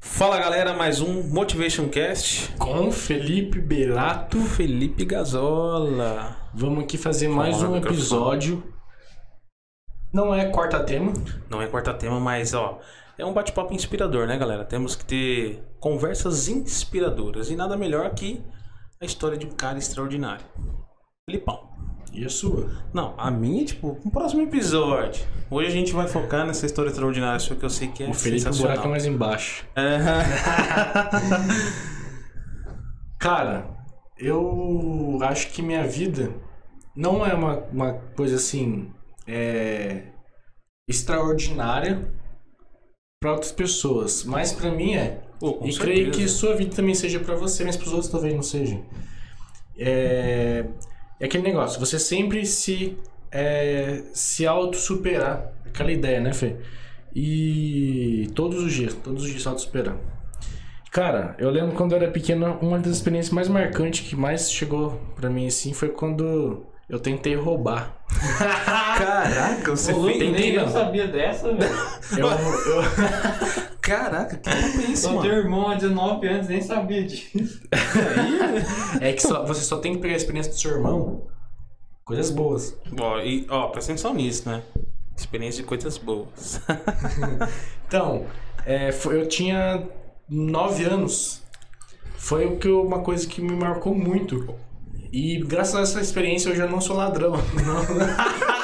Fala galera, mais um Motivation Cast. Com Felipe Berato. Felipe Gazola. Vamos aqui fazer mais Fala, um episódio. Não é quarta tema. Não é quarta tema, mas ó, é um bate-papo inspirador, né, galera? Temos que ter conversas inspiradoras e nada melhor que a história de um cara extraordinário. Filipão. E a sua? Não, a minha, tipo, no próximo episódio. Hoje a gente vai focar nessa história extraordinária, só que eu sei que é o Felipe o buraco é mais embaixo. É. Cara, eu acho que minha vida não é uma, uma coisa assim. É, extraordinária para outras pessoas, mas pra mim é. Pô, com e creio que certeza. sua vida também seja pra você, mas pros outros talvez não seja. É, é aquele negócio, você sempre se é, se auto-superar. Aquela ideia, né, Fê? E todos os dias, todos os dias se auto-superar. Cara, eu lembro quando eu era pequeno, uma das experiências mais marcantes que mais chegou pra mim assim foi quando eu tentei roubar. Caraca, você Ô, fez. nem eu mano. sabia dessa, velho. Eu, eu, Caraca, que papo é mano? teu irmão há 19 anos, nem sabia disso. é que só- você só tem que pegar a experiência do seu irmão, coisas boas. Ó, e, ó, presta atenção nisso, né? Experiência de coisas boas. Então, é, foi- eu tinha nove anos. Foi o que eu- uma coisa que me marcou muito. E graças a essa experiência eu já não sou ladrão.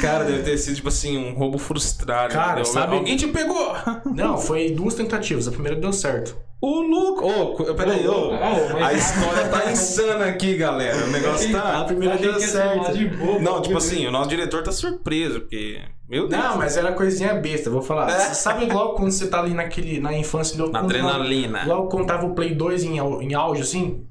Cara, deve ter sido, tipo assim, um roubo frustrado. Cara, sabe- Alguém te pegou! Não, foi duas tentativas. A primeira deu certo. Ô, louco! Ô, peraí, ô. Mas- A história tá insana aqui, galera. O negócio A tá. primeira Achei deu certo. de boa, Não, tipo assim, o nosso diretor tá surpreso, porque. Meu Deus. Não, mas era coisinha besta, vou falar. Sabe logo quando você tá ali naquele, na infância... logo Na quando- adrenalina. Logo quando tava o Play 2 em, em auge, assim?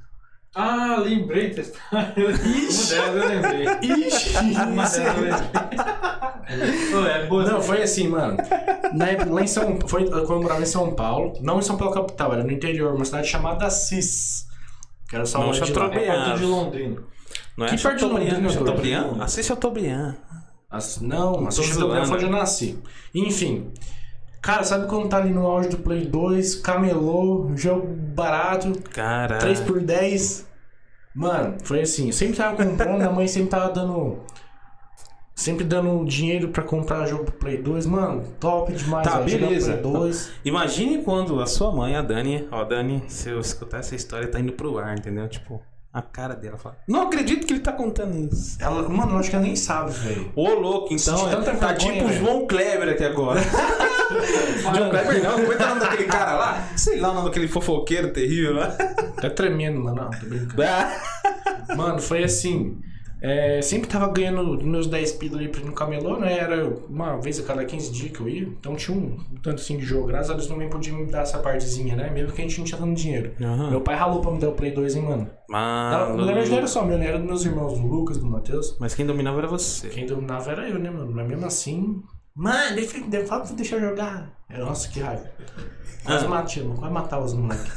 Ah, lembrei dessa história. Ixi. Uma delas eu lembrei. Ixi! Uma delas eu lembrei. Pô, é boa. Não, foi assim, mano. Na época, lá em São foi quando eu morava em São Paulo, não em São Paulo capital, era no interior, uma cidade chamada Assis. Que era só Não, longe de. Chateaubriand. É perto de Londrina. Não é Que parte de Chateaubriand? Londrina, Chateaubriand? doutor? Assiste Chateaubriand. As- Não, Assis. Chateaubriand foi onde eu nasci. Enfim. Cara, sabe quando tá ali no auge do Play 2, camelô, jogo barato, Cara. 3 por 10 Mano, foi assim, eu sempre tava comprando, a mãe sempre tava dando. Sempre dando dinheiro pra comprar jogo pro Play 2. Mano, top demais, Tá, velho, beleza. Play 2. Imagine quando a sua mãe, a Dani, ó, Dani, se eu escutar essa história, tá indo pro ar, entendeu? Tipo, a cara dela fala: Não acredito que ele tá contando isso. Ela, mano, eu acho que ela nem sabe, velho. Ô, louco, então é, tá vergonha, tipo o. João Kleber aqui agora. João Kleber não, como é que é o nome daquele cara lá? Sei lá o nome daquele fofoqueiro terrível lá. Tá tremendo, mano. Não, tô brincando. Mano, foi assim. É, sempre tava ganhando meus 10 pila ali no camelô, né? Era uma vez a cada 15 dias que eu ia. Então tinha um tanto assim de jogo. Graças a Deus também podia me dar essa partezinha, né? Mesmo que a gente não tinha dando dinheiro. Aham. Meu pai ralou pra me dar o Play 2, hein, mano. Mano. na verdade não era só meu, né? Era dos meus irmãos, do Lucas, do Matheus. Mas quem dominava era você. Quem dominava era eu, né, mano? Mas mesmo assim. Mano, deixa, fala pra deixar eu jogar. É, Nossa, que raiva. Quase Ah. matei, mano. Quase matar os moleques.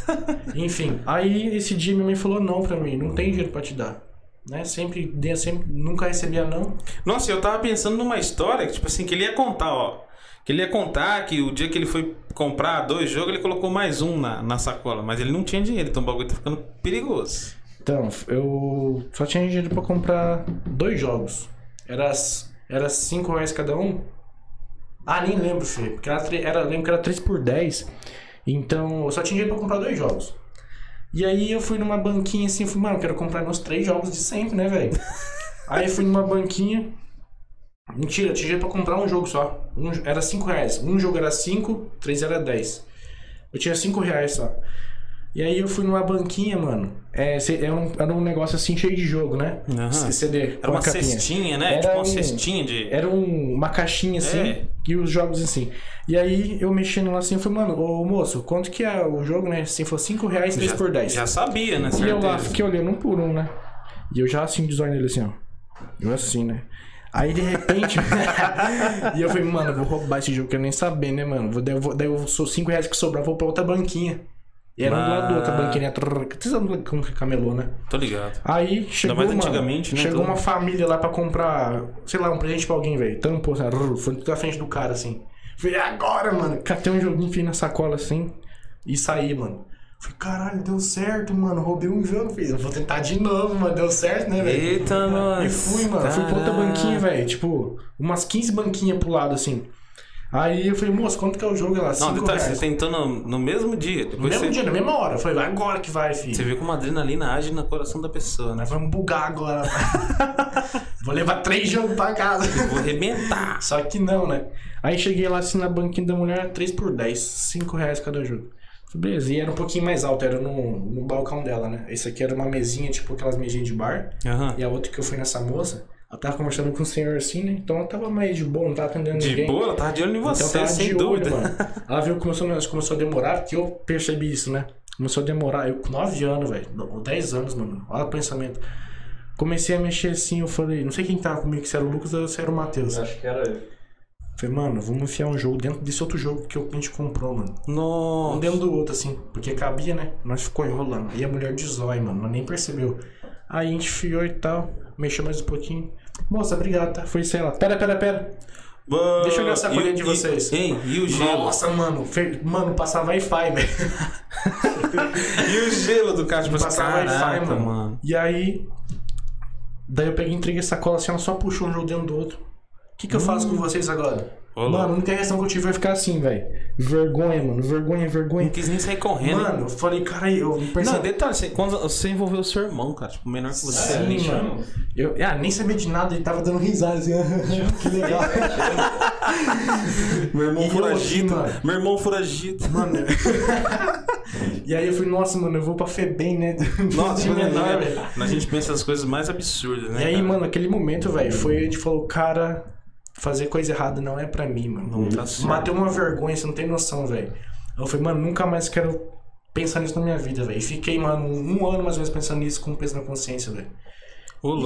Enfim, aí esse dia minha mãe falou não pra mim, não tem dinheiro pra te dar. Né? Sempre, sempre, nunca recebia não. Nossa, eu tava pensando numa história que, tipo assim, que ele ia contar, ó. Que ele ia contar que o dia que ele foi comprar dois jogos, ele colocou mais um na, na sacola. Mas ele não tinha dinheiro, então o bagulho tá ficando perigoso. Então, eu só tinha dinheiro pra comprar dois jogos. Era, era cinco reais cada um. Ah, nem lembro, Fê. Porque era, era, lembro que era 3 por 10. Então, eu só tinha dinheiro pra comprar dois jogos. E aí eu fui numa banquinha assim, fui, mano, eu quero comprar meus três jogos de sempre, né, velho? aí eu fui numa banquinha. Mentira, eu tinha dinheiro pra comprar um jogo só. Um, era 5 reais. Um jogo era 5, três era 10. Eu tinha 5 reais só. E aí eu fui numa banquinha, mano. É, era, um, era um negócio assim cheio de jogo, né? C- CD. Era uma capinha. cestinha, né? Era tipo uma um- cestinha de. Era um- uma caixinha assim, É. e os jogos assim. E aí eu mexendo lá assim, eu falei, mano, ô moço, quanto que é o jogo, né? Assim, falou 5 reais, 3 já, por 10. Já sabia, né? E eu lá certeza. fiquei olhando um por um, né? E eu já assim, design ele assim, ó. Eu assim, né? Aí de repente. e eu falei, mano, eu vou roubar esse jogo, que eu nem saber, né, mano? Vou, daí eu, vou, daí eu sou 5 reais que sobrar, vou pra outra banquinha. E era um do lado do outro, a banquinha. trrr, Vocês sabem como que camelô, né? Tô ligado. Aí chegou, mais mano, antigamente, né, chegou tudo. uma família lá pra comprar, sei lá, um presente pra alguém, velho. Tampou, assim, rrr, foi tudo na frente do cara, assim. Falei, "É agora, mano. Catei um joguinho, enfiei na sacola, assim, e saí, mano. Falei, caralho, deu certo, mano. Roubei um jogo, filho. Eu vou tentar de novo, mano. Deu certo, né, velho? Eita, nós. E fui, mano. Fui pra outra Caralho. banquinha, velho. Tipo, umas 15 banquinhas pro lado, assim. Aí eu falei, moço, quanto que é o jogo? Ela, Não, 5 detalhe, reais. você tentou no, no mesmo dia. No mesmo você, dia, na mesma hora. Eu falei, vai agora que vai, filho. você viu como a adrenalina age no coração da pessoa, né? Vamos bugar agora. Vou levar três jogos pra casa. Vou arrebentar. Só que não, né? Aí cheguei lá assim na banquinha da mulher, 3 por 10, 5 reais cada jogo. Beleza, e era um pouquinho mais alto, era no, no balcão dela, né? Esse aqui era uma mesinha, tipo aquelas mesinhas de bar. Aham. E a outra que eu fui nessa moça, ela tava conversando com o senhor assim, né? Então ela tava mais de boa, não tava atendendo De ninguém. boa, ela tava de olho em Então você, tava sem de dúvida. olho, mano. Ela viu que começou, começou a demorar, porque eu percebi isso, né? Começou a demorar. Eu com 9 anos, velho. não, 10 anos, mano. Olha o pensamento. Comecei a mexer assim, eu falei, não sei quem tava comigo, se era o Lucas ou se era o Matheus. Acho que era eu. Falei, mano, vamos enfiar um jogo dentro desse outro jogo que a gente comprou, mano. Um Nossa. dentro do outro, assim, porque cabia, né? Nós ficou enrolando. E a mulher de zóio, mano, nós nem percebeu. Aí a gente enfiou e tal, mexeu mais um pouquinho. Moça, obrigado, tá? Foi, sei lá. Pera, pera, pera. Deixa eu ver a sacolinha e- de vocês. Hein? E o gelo? Nossa, mano, fe... mano, passar Wi-Fi, velho. E o gelo do cara? Tipo Passar Wi-Fi, mano. mano. E aí. Daí eu peguei e entreguei a sacola assim, ela só puxou um jogo dentro do outro. O que, que eu faço com vocês agora? Ô, mano, a única reação que eu tive foi ficar assim, velho. Vergonha, mano. Vergonha, vergonha. Não quis nem sair correndo. Mano, eu falei, cara, eu Não, percebi. detalhe, você, quando você envolveu o seu irmão, cara, tipo, menor que você. Sim, mano. Eu ah, nem sabia de nada, ele tava dando risada assim. que legal. Meu irmão E eu foragido. mano. Meu irmão foragido. Mano. e aí eu falei, nossa, mano, eu vou pra Febem, né? Nossa, de menor, velho. a gente pensa as coisas mais absurdas, né? E aí, cara? mano, aquele momento, velho, foi a gente falou, cara, fazer coisa errada não é pra mim, mano. Não tá certo. Matei uma vergonha, você não tem noção, velho. Eu falei, mano, nunca mais quero pensar nisso na minha vida, velho. E fiquei, mano, um ano mais ou menos pensando nisso com peso na consciência, velho.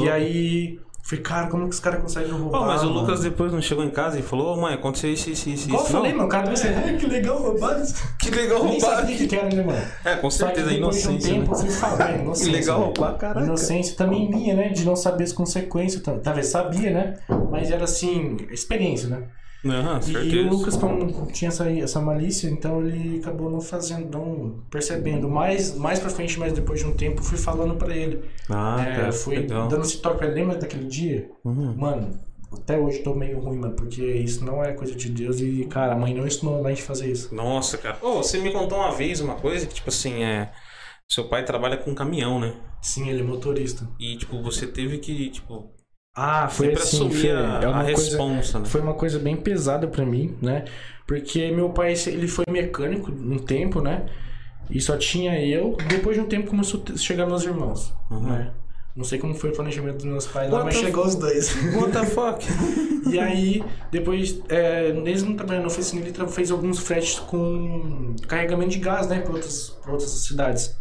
E aí, falei, cara, como que os caras conseguem roubar? Pô, mas o mano? Lucas depois não chegou em casa e falou, ô mãe, aconteceu isso, isso, isso. Igual eu falei, mano, o cara deve ser, "Ai, que legal, roubado. Que legal Nem roubar. sabia que era, né, mano? É, com Só que certeza, depois de um inocência. tempo eu né? fui falar, é, inocência. Que legal roubar, caraca. Inocência também minha, né? De não saber as consequências. tá- Talvez sabia, né? Mas era assim, experiência, né? E o Lucas, como tinha essa, essa malícia, então ele acabou não fazendo, não percebendo. Mais, mais pra frente, mas depois de um tempo, fui falando pra ele. Ah, é, cara, fui legal. dando esse toque pra ele. Lembra daquele dia? Uhum. Mano, até hoje tô meio ruim, mano, porque isso não é coisa de Deus e, cara, a mãe não ensinou a gente fazer isso. Nossa, cara. Ô, você me contou uma vez uma coisa que, tipo assim, é. Seu pai trabalha com caminhão, né? Sim, ele é motorista. E, tipo, você teve que, tipo, Ah, foi sempre assim, foi, a, é a uma coisa, responsa, né? foi uma coisa bem pesada pra mim, né? Porque meu pai, ele foi mecânico um tempo, né? E só tinha eu. Depois de um tempo começou a chegar meus irmãos, Uhum. né? Não sei como foi o planejamento dos meus pais lá, mas chegou os dois. What the fuck? e aí, depois, é, mesmo trabalhando na oficina, ele fez alguns fretes com carregamento de gás, né? Pra outras, pra outras cidades.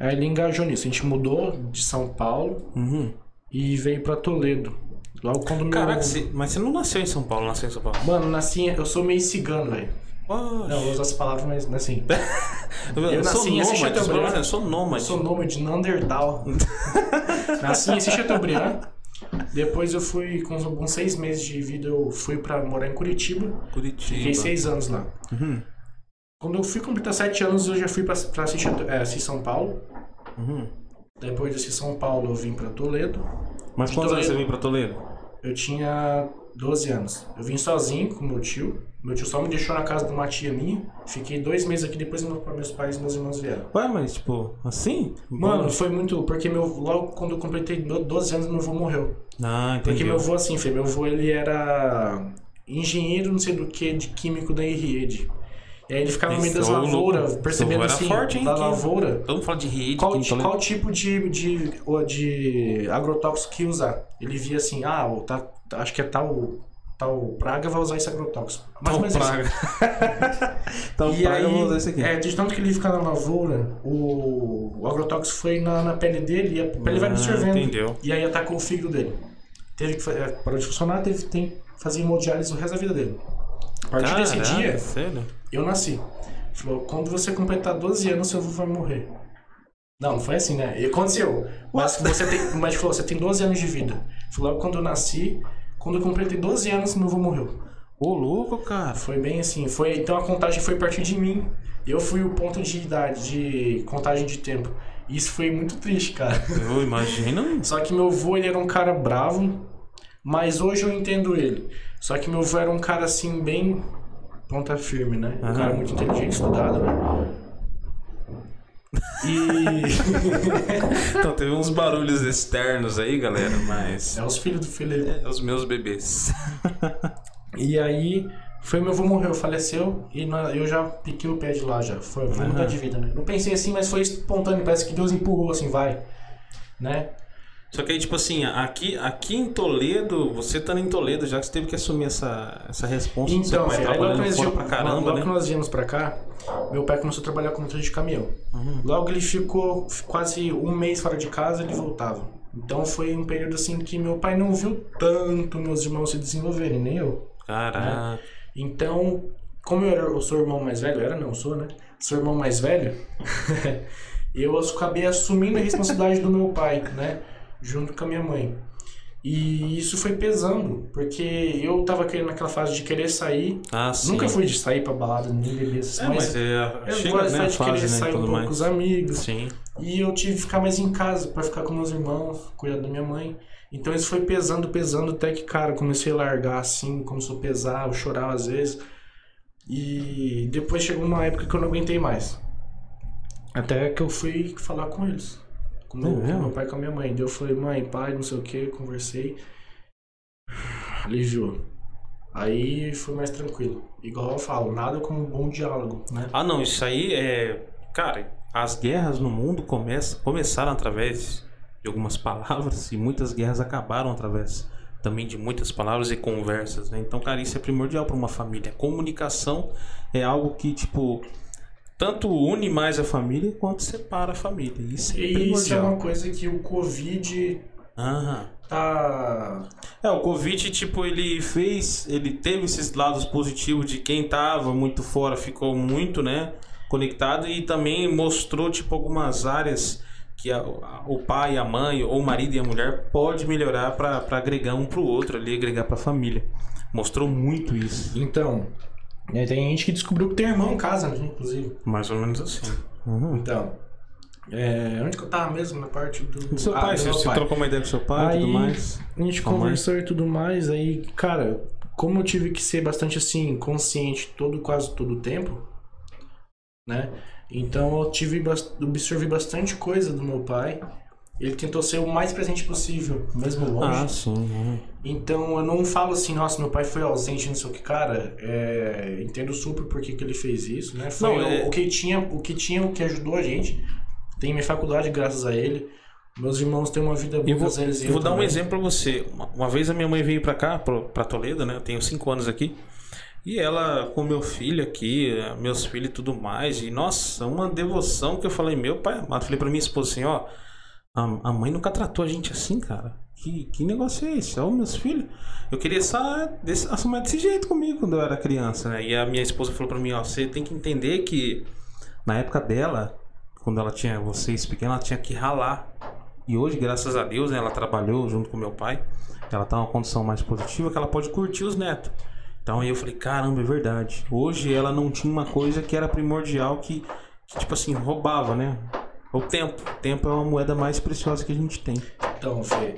Aí ele engajou nisso. A gente mudou de São Paulo Uhum. E veio pra Toledo. Logo quando meu... Caraca, você- mas você não nasceu em São Paulo, nasceu em São Paulo. Mano, nasci, eu sou meio cigano, velho. Não, eu uso as palavras, mas assim. eu, eu sou nasci em Chateaubriand. eu sou Eu nômade. sou nômade, Neandertal. nasci em Chateaubriand. Depois eu fui, com alguns seis meses de vida, eu fui pra morar em Curitiba. Curitiba. Fiquei seis anos lá. Uhum. Quando eu fui completar sete anos, eu já fui pra, pra Assis, Chateau- é, Assis São Paulo. Uhum. Depois de São Paulo, eu vim pra Toledo. Mas quantos anos Toledo. você veio pra Toledo? Eu tinha 12 anos. Eu vim sozinho com meu tio. Meu tio só me deixou na casa de uma tia minha. Fiquei dois meses aqui, depois meu- meus pais e meus irmãos vieram. Ué, mas tipo, assim? Mano, foi muito. Porque meu, logo quando eu completei do- 12 anos, meu avô morreu. Ah, entendi. Porque meu avô, assim, Fê, meu avô ele era engenheiro, não sei do que, de químico da Irriede. E aí ele ficava no meio das lavouras, percebendo assim, forte, hein, da lavoura, Todo mundo fala de rede qual, Toledo. qual tipo de, de, de agrotóxico que usar. Ele via assim, ah, o tá, acho que é tal, tal praga vai usar esse agrotóxico. Mais Tal isso. praga. Tal E praga, aí, vou usar esse aqui. é, de tanto que ele fica na lavoura, o, o agrotóxico foi na, na pele dele e a pele vai Ah, absorvendo. entendeu. E aí atacou o fígado dele. Teve que é, parou de funcionar, teve tem que fazer hemodiálise o resto da vida dele. A partir desse Caralho, dia, Sério? eu nasci. Falou, quando você completar 12 anos, seu avô vai morrer. Não, não foi assim, né? E aconteceu. Mas você tem, médico falou, você tem 12 anos de vida. Falou, quando eu nasci, quando eu completei 12 anos, meu avô morreu. Ô, louco, cara. Foi bem assim. Foi, então a contagem foi a partir de mim. Eu fui o ponto de idade, de contagem de tempo. Isso foi muito triste, cara. Eu imagino. Só que meu avô, ele era um cara bravo, mas hoje eu entendo ele. Só que meu avô era um cara assim, bem ponta firme, né? Um cara muito inteligente, estudado, né? E. Então teve uns barulhos externos aí, galera, mas. é os filhos do Felipe. É, os meus bebês. E aí, foi meu avô morreu, faleceu, e eu já piquei o pé de lá já. Foi, vou mudar Aham. de vida, né? Não pensei assim, mas foi espontâneo, parece que Deus empurrou assim, vai. Né? Só que aí, tipo assim, aqui, aqui em Toledo, você tá em Toledo, já que você teve que assumir essa, essa responsa do seu Então, pai filho, aí logo que, fora pra caramba, logo que né? nós viemos pra cá, meu pai começou a trabalhar como motorista de caminhão. Uhum. Logo ele ficou quase um mês fora de casa, ele voltava. Então foi um período assim que meu pai não viu tanto meus irmãos se desenvolverem, nem eu. Caraca. Então, como eu, era, eu sou o irmão mais velho, era não, eu sou, né? Sou irmão mais velho, eu acabei assumindo a responsabilidade do meu pai, né? Junto com a minha mãe. E isso foi pesando, porque eu tava querendo naquela fase de querer sair. Ah. Nunca fui de sair pra balada, nem beber essas É, mas é, eu chega gosto né, de querer fase, né, e sair um pouco mais. com os amigos. Sim. E eu tive que ficar mais em casa pra ficar com meus irmãos, cuidar da minha mãe. Então isso foi pesando, pesando, até que, cara, comecei a largar assim, começou a pesar, eu chorava às vezes. E depois chegou uma época que eu não aguentei mais. Até que eu fui falar com eles. Com meu, É com mesmo? meu pai e com a minha mãe. Daí eu falei, mãe, pai, não sei o que, conversei. Aliviou. Aí foi mais tranquilo. Igual eu falo, nada como um bom diálogo, né? Ah, não, isso aí é. Cara, as guerras no mundo começam, começaram através de algumas palavras e muitas guerras acabaram através também de muitas palavras e conversas, né? Então, cara, isso é primordial para uma família. Comunicação é algo que, tipo, tanto une mais a família quanto separa a família. Isso é E isso é uma coisa que o Covid Aham. tá. É, o Covid, tipo, ele fez, ele teve esses lados positivos de quem tava muito fora ficou muito, né, conectado e também mostrou, tipo, algumas áreas que a- a- o pai, a mãe, ou o marido e a mulher pode melhorar pra agregar um pro outro ali, agregar pra família. Mostrou muito isso. Então, né, tem gente que descobriu que tem irmão em casa, né, inclusive. Mais ou menos assim. Uhum. Então, é, onde que eu tava mesmo? Na parte do. Do seu Ah, pai, do você, você pai. trocou uma ideia com seu pai e tudo mais. A gente Sua mãe? conversou e tudo mais, aí, cara, como eu tive que ser bastante assim, consciente todo, quase todo o tempo, né? Então eu tive absorvi bastante coisa do meu pai. Ele tentou ser o mais presente possível, mesmo longe. Ah, sim. uhum. Então eu não falo assim, nossa, meu pai foi ausente, não sei o que, cara. É, entendo super por que, que ele fez isso, né? Foi Não, o, é- o que tinha, o que tinha, o que ajudou a gente. Tem minha faculdade graças a ele. Meus irmãos têm uma vida boa, Eu vou, eu vou dar um também. exemplo pra você. Uma, uma vez a minha mãe veio pra cá, pra Toledo, né? Eu tenho cinco anos aqui. E ela com meu filho aqui, meus filhos e tudo mais. E nossa, uma devoção que eu falei, meu pai amado. Falei pra minha esposa assim: ó, a, a mãe nunca tratou a gente assim, cara. Que, que negócio é esse? Ó, meus filhos. Eu queria só assumir desse jeito comigo quando eu era criança, né? E a minha esposa falou pra mim: ó, você tem que entender que na época dela, quando ela tinha vocês pequenos, ela tinha que ralar. E hoje, graças a Deus, né, ela trabalhou junto com meu pai. Ela tá numa condição mais positiva que ela pode curtir os netos. Então aí eu falei, caramba, é verdade. Hoje ela não tinha uma coisa que era primordial que, que tipo assim, roubava, né? O tempo. O tempo é uma moeda mais preciosa que a gente tem. Então, Fê,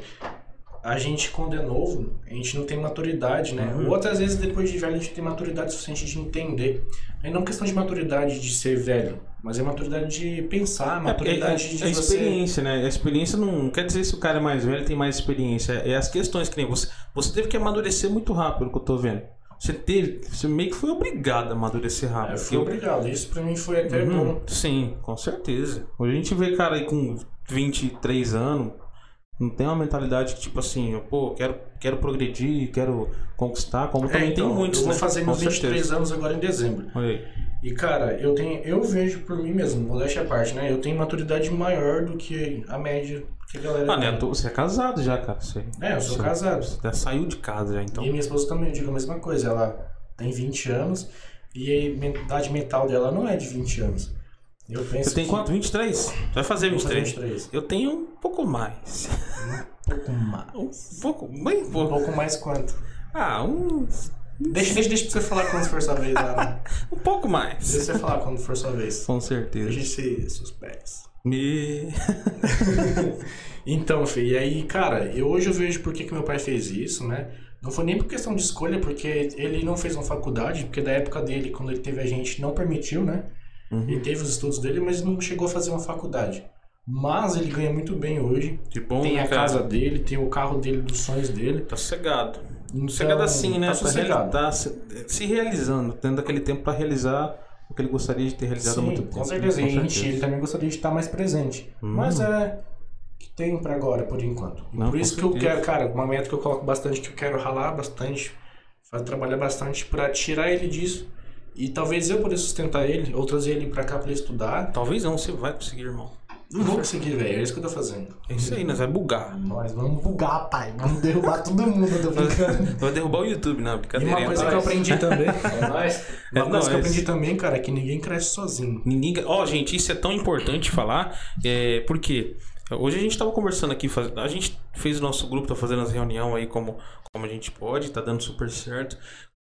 a gente quando é novo, a gente não tem maturidade, né? Uhum. Ou outras vezes depois de velho a gente tem maturidade suficiente de entender. Aí não questão de maturidade de ser velho, mas é maturidade de pensar, É, maturidade de é, é você... experiência, né? A experiência não quer dizer se o cara é mais velho tem mais experiência. É as questões que nem você. Você teve que amadurecer muito rápido, que eu tô vendo. Você teve. Você meio que foi obrigado a amadurecer rápido. Eu fui obrigado, isso pra mim foi até Uhum, bom. Sim, com certeza. Hoje a gente vê cara aí com 23 anos, não tem uma mentalidade que tipo assim, pô, quero, quero progredir, quero conquistar, como também É, então, tem muitos, eu vou né? fazer meus 23 certeza. anos agora em dezembro. Aí. E cara, eu tenho, eu vejo por mim mesmo, modéstia à parte, né? Eu tenho maturidade maior do que a média que a galera Ah, né? Você é casado já, cara. Você, É, eu sou você casado. Já saiu de casa já, então. E minha esposa também, eu digo a mesma coisa. Ela tem 20 anos E a idade mental dela não é de 20 anos. Eu penso Você tem que- quanto? 23? Você vai fazer Vou fazer 23. 23. Eu tenho um pouco mais. Um pouco mais. Um pouco, bem Um pouco. pouco mais quanto? Ah, um, Deixa, deixa, deixa pra você falar quando for sua vez né? um pouco mais. Deixa você falar quando for sua vez. Com certeza. Deixa seus pés. Me... Então, Fê, e aí, cara, eu, hoje eu vejo por que, que meu pai fez isso, né? Não foi nem por questão de escolha, porque ele não fez uma faculdade, porque da época dele, quando ele teve a gente, não permitiu, né? Uhum. Ele teve os estudos dele, mas não chegou a fazer uma faculdade. Mas ele ganha muito bem hoje. Que bom, tem né, a cara? casa dele, tem o carro dele, dos sonhos dele. Tá sossegado. Então, Sossegado assim, né? Tá sossegado. tá se, se realizando, tendo aquele tempo pra realizar o que ele gostaria de ter realizado há Sim, muito tempo. com certeza. Com certeza. ele também gostaria de estar mais presente. Hum. Mas é o que tem pra agora, por enquanto. E Não, por isso que eu quero, cara, uma meta que eu coloco bastante, que eu quero ralar bastante, fazer, trabalhar bastante pra tirar ele disso. E talvez eu poder sustentar ele, ou trazer ele pra cá pra ele estudar. Talvez não, você vai conseguir, irmão. Não vou conseguir, velho. É isso que eu tô fazendo. É isso aí, nós vai bugar. Nós vamos bugar, pai. Vamos derrubar todo mundo, eu tô brincando. Vai derrubar o YouTube, não, E brincadeira. uma coisa é que eu aprendi também. É nóis. Uma É coisa que eu aprendi também, cara, é que ninguém cresce sozinho. Ninguém. Ó, gente, isso é tão importante falar. É, porque hoje a gente tava conversando aqui, a gente fez o nosso grupo, tá fazendo as reuniões aí como, como a gente pode, tá dando super certo.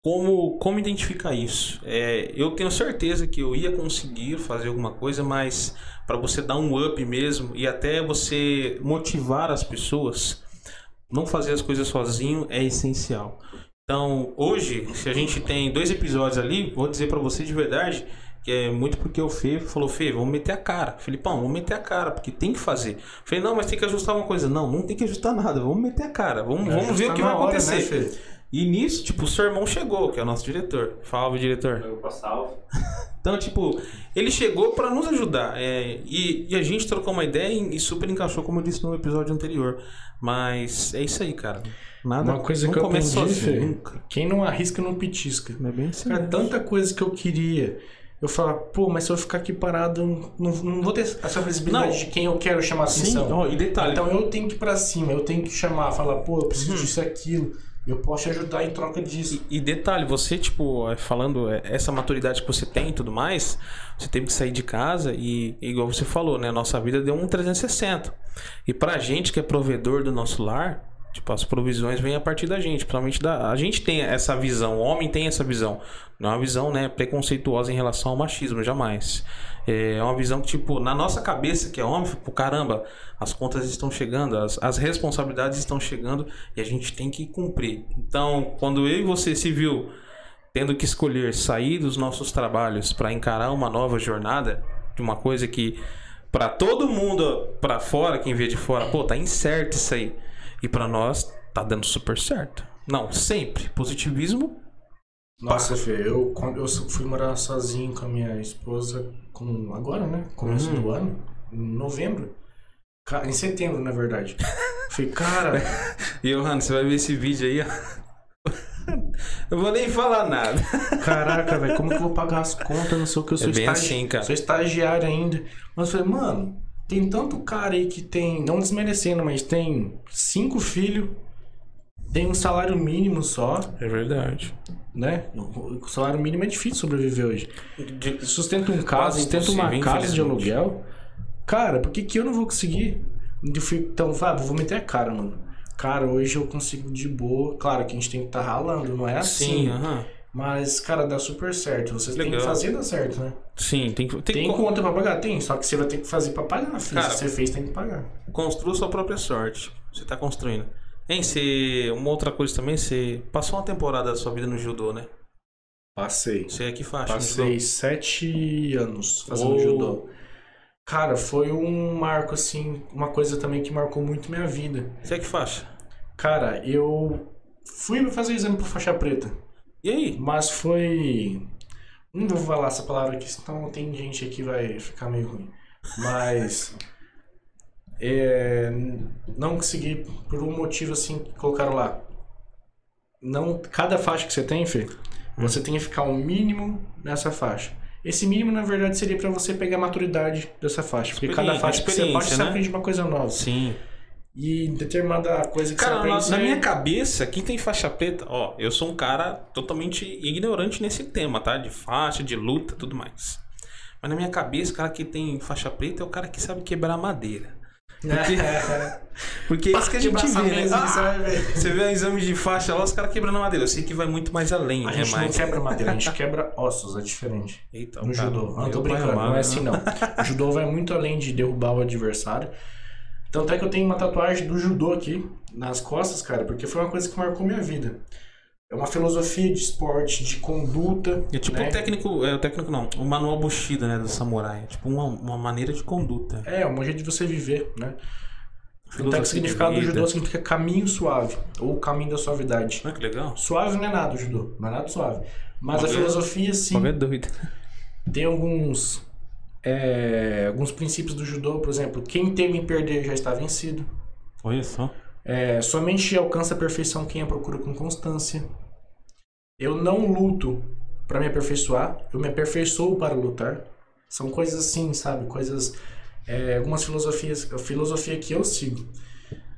Como, como identificar isso? É, eu tenho certeza que eu ia conseguir fazer alguma coisa, mas para você dar um up mesmo e até você motivar as pessoas, não fazer as coisas sozinho é essencial. Então, hoje, se a gente tem dois episódios ali, vou dizer pra você de verdade que é muito porque o Fê falou, Fê, vamos meter a cara. Felipão, vamos meter a cara, porque tem que fazer. Falei, não, mas tem que ajustar uma coisa. Não, não tem que ajustar nada, vamos meter a cara. Vamos, vamos ver o Tá que na vai hora, acontecer. Né, Fê? E nisso, tipo, o seu irmão chegou, que é o nosso diretor. Fala, diretor. Eu vou salve. Então, tipo, ele chegou pra nos ajudar. é, e, e a gente trocou uma ideia e, e super encaixou, como eu disse no episódio anterior. Mas é isso aí, cara. Nada. Uma coisa não que eu aprendi, sozinho, quem não arrisca não petisca. Não é bem assim. Cara, né? tanta coisa que eu queria. Eu falava, pô, mas se eu ficar aqui parado, não, não vou ter essa visibilidade Não. de quem eu quero chamar Sim, atenção. ó, e detalhe. Então eu tenho que ir pra cima, eu tenho que chamar, falar, pô, eu preciso Uhum. disso e aquilo. Eu posso te ajudar em troca disso. E detalhe, você, tipo, é, falando é, essa maturidade que você tem e tudo mais, você teve que sair de casa e, igual você falou, né? Nossa vida deu um 360. E pra gente que é provedor do nosso lar, tipo, as provisões vêm a partir da gente. Principalmente da. A gente tem essa visão, o homem tem essa visão. Não é uma visão, né, preconceituosa em relação ao machismo, jamais. É uma visão que, tipo, na nossa cabeça, que é homem, pô, caramba, as contas estão chegando, as, as responsabilidades estão chegando e a gente tem que cumprir. Então, quando eu e você se viu tendo que escolher sair dos nossos trabalhos para encarar uma nova jornada, de uma coisa que para todo mundo para fora, quem vê de fora, pô, tá incerto isso aí. E para nós tá dando super certo. Não, sempre positivismo. Nossa, Fê, eu, eu fui morar sozinho com a minha esposa com, agora, né? Começo Uhum. do ano, em novembro. Em setembro, na verdade. Falei, cara, E Johanna, você vai ver esse vídeo aí, ó. Eu vou nem falar nada. caraca, velho, como que eu vou pagar as contas? Não sei o que, eu sou, É bem estagi- assim, cara. sou estagiário ainda. Mas eu falei, mano, tem tanto cara aí que tem, não desmerecendo, mas tem cinco filhos, tem um salário mínimo só, É verdade. né? O salário mínimo é difícil sobreviver hoje. De- Sustenta um casa, Quase sustenta uma casa de aluguel. Cara, por que, que eu não vou conseguir? Eu então, Fábio, vou meter a cara, mano. Cara, hoje eu consigo de boa. Claro que a gente tem que estar ralando, não é assim. Sim, aham. Mas, cara, dá super certo. Vocês têm que Legal. fazer dar certo, né? Sim, tem que. Tem, Tem que conta pra pagar? Tem. Só que você vai ter que fazer pra pagar. Cara, Se você fez, tem que pagar. Construa sua própria sorte. Você tá construindo. Hein, você. Uma outra coisa também, você passou uma temporada da sua vida no judô, né? Passei. Você é que faixa? no Passei sete anos fazendo Oh. judô. Cara, foi um marco, assim, uma coisa também que marcou muito minha vida. Você é que faixa? Cara, eu fui fazer exame por faixa preta, E aí? mas foi. Não vou falar essa palavra aqui, senão tem gente aqui que vai ficar meio ruim. Mas. É, não consegui por um motivo assim que colocaram lá. Não, cada faixa que você tem, Fê, você tem que ficar o mínimo nessa faixa. Esse mínimo, na verdade, seria pra você pegar a maturidade dessa faixa. Porque cada faixa que você pode, experiência, você né? aprende uma coisa nova. Sim. E determinada coisa que Cara, você aprende... na, na minha cabeça, quem tem faixa preta, ó, eu sou um cara totalmente ignorante nesse tema, tá? De faixa, de luta, tudo mais. Mas na minha cabeça, o cara que tem faixa preta é o cara que sabe quebrar madeira. Porque, porque é isso que a gente a vê, né? Ah, você vê o exame de faixa lá, os caras quebrando madeira. Eu sei que vai muito mais além, A né? gente Mas... não quebra madeira, a gente quebra ossos, é diferente. Eita, No cara, judô. Não tô brincando, amado, não é né? assim não. O judô vai muito além de derrubar o adversário. Tanto é que eu tenho uma tatuagem do judô aqui, nas costas, cara, porque foi uma coisa que marcou minha vida. É uma filosofia de esporte, de conduta. É tipo né? o técnico, é o técnico não, o manual Bushido, né, do samurai. É tipo uma, uma maneira de conduta. É, um jeito de você viver, né? Filosofia o significado do judô significa caminho suave, ou caminho da suavidade. Olha que legal. Suave não é nada o judô, não é nada suave. Mas a Olha. filosofia, sim, é doido. tem alguns, é, alguns princípios do judô, por exemplo, quem teme em perder já está vencido. Olha só. É, somente alcança a perfeição quem a procura com constância. Eu não luto para me aperfeiçoar, eu me aperfeiçoo para lutar. São coisas assim, sabe? Coisas. é, algumas filosofias, a filosofia que eu sigo.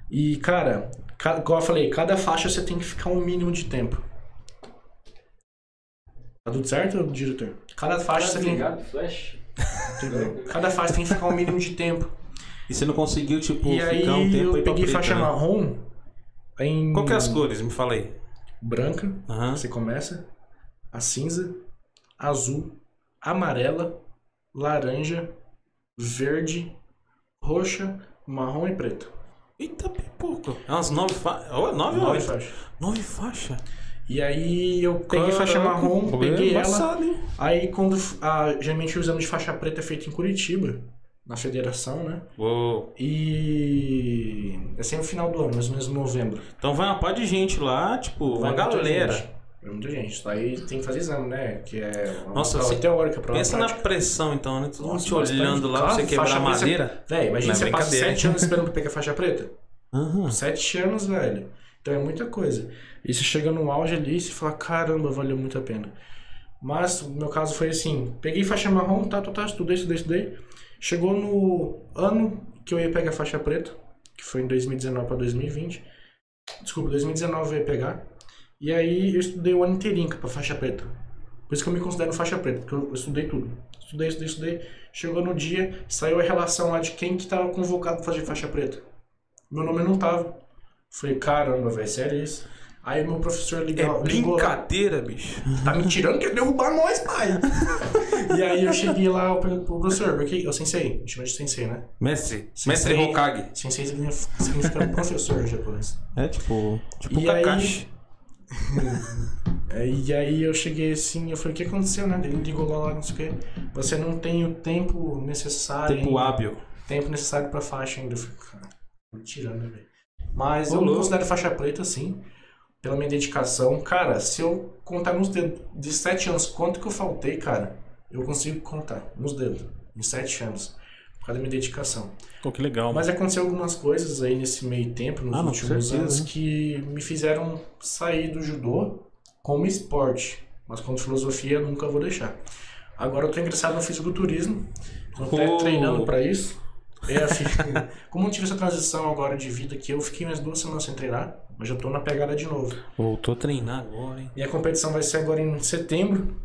E, cara, ca- igual eu falei, cada faixa você tem que ficar um mínimo de tempo. Tá tudo certo, diretor? Cada faixa você tem, ligado, flash. cada faixa tem que ficar um mínimo de tempo. E você não conseguiu, tipo, e ficar um tempo eu aí pra peguei preta, faixa né? marrom em Qual que é as cores? Me fala aí. branca, Aham. Você começa a cinza, azul, amarela, laranja, verde, roxa, marrom e preto. Eita, pipoco. É umas nove faixas. Oh, nove Nove faixas. Nove faixas? E aí eu peguei faixa Caraca, marrom, pô, peguei é ela. Aí quando a, geralmente exame de faixa preta é feito em Curitiba, na federação, né? Uou. E é sempre no final do ano, mais ou menos em novembro. Então vai uma par de gente lá, tipo, uma Vai muita galera. gente. Vai muita gente. Isso Aí tem que fazer exame, né? Que é uma Nossa, você- teórica, prova Pensa na prática. pressão, então, né? Todo mundo te olhando lá pra você quebrar faixa preta- madeira. Véi, imagina é você passa sete anos esperando pra pegar faixa preta. Aham. Sete anos, velho. Então é muita coisa. E você chega no auge ali e você fala, caramba, valeu muito a pena. Mas o meu caso foi assim, peguei faixa marrom, tá, tá, tá, estudei, estudei, estudei. Chegou no ano que eu ia pegar faixa preta, que foi em 2019 pra 2020. Desculpa, 2019 eu ia pegar. E aí eu estudei o ano inteirinho pra faixa preta. Por isso que eu me considero faixa preta, porque eu estudei tudo. Estudei, estudei, estudei. Chegou no dia, saiu a relação lá de quem que tava convocado pra fazer faixa preta. Meu nome não tava. Falei, caramba, velho, sério isso? Aí meu professor É ligou, ligou lá. brincadeira, bicho. Tá me tirando, quer derrubar nós, pai. e aí eu cheguei lá, eu perguntei pro professor, porque eu sensei, chama de sensei, né? Mestre. Sim, Mestre. Hokage. Sensei significa professor em japonês. É tipo. Tipo E aí- Kakashi. É, E aí eu cheguei assim, eu falei, o que aconteceu, né? Ele ligou lá, não sei o quê. Você não tem o tempo necessário. Tempo ainda. hábil. tempo necessário pra faixa ainda. Eu falei, cara, tô tirando, né, velho? Mas Ô, eu me considero faixa preta, sim, pela minha dedicação. Cara, se eu contar nos dedos de sete anos quanto que eu faltei, cara, eu consigo contar nos dedos, em sete anos, por causa da minha dedicação. Pô, que legal. Mas aconteceu algumas coisas aí nesse meio tempo, nos Ah, últimos certeza, anos, né? que me fizeram sair do judô como esporte. Mas como filosofia, nunca vou deixar. Agora eu tô interessado no fisiculturismo, tô até treinando pra isso. É, assim, como eu tive essa transição agora de vida que eu fiquei umas duas semanas sem treinar, mas já tô na pegada de novo. Voltou a treinar agora, hein? E a competição vai ser agora em setembro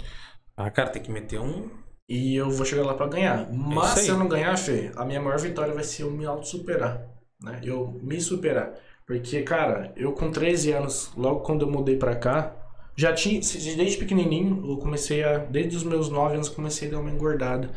Ah, cara, tem que meter um. e eu vou chegar lá pra ganhar. Mas isso aí. se eu não ganhar, Fê, a minha maior vitória vai ser eu me auto-superar, né? Eu me superar. Porque, cara, eu com 13 anos, logo quando eu mudei pra cá, já tinha, desde pequenininho, eu comecei a, desde os meus 9 anos, comecei a dar uma engordada,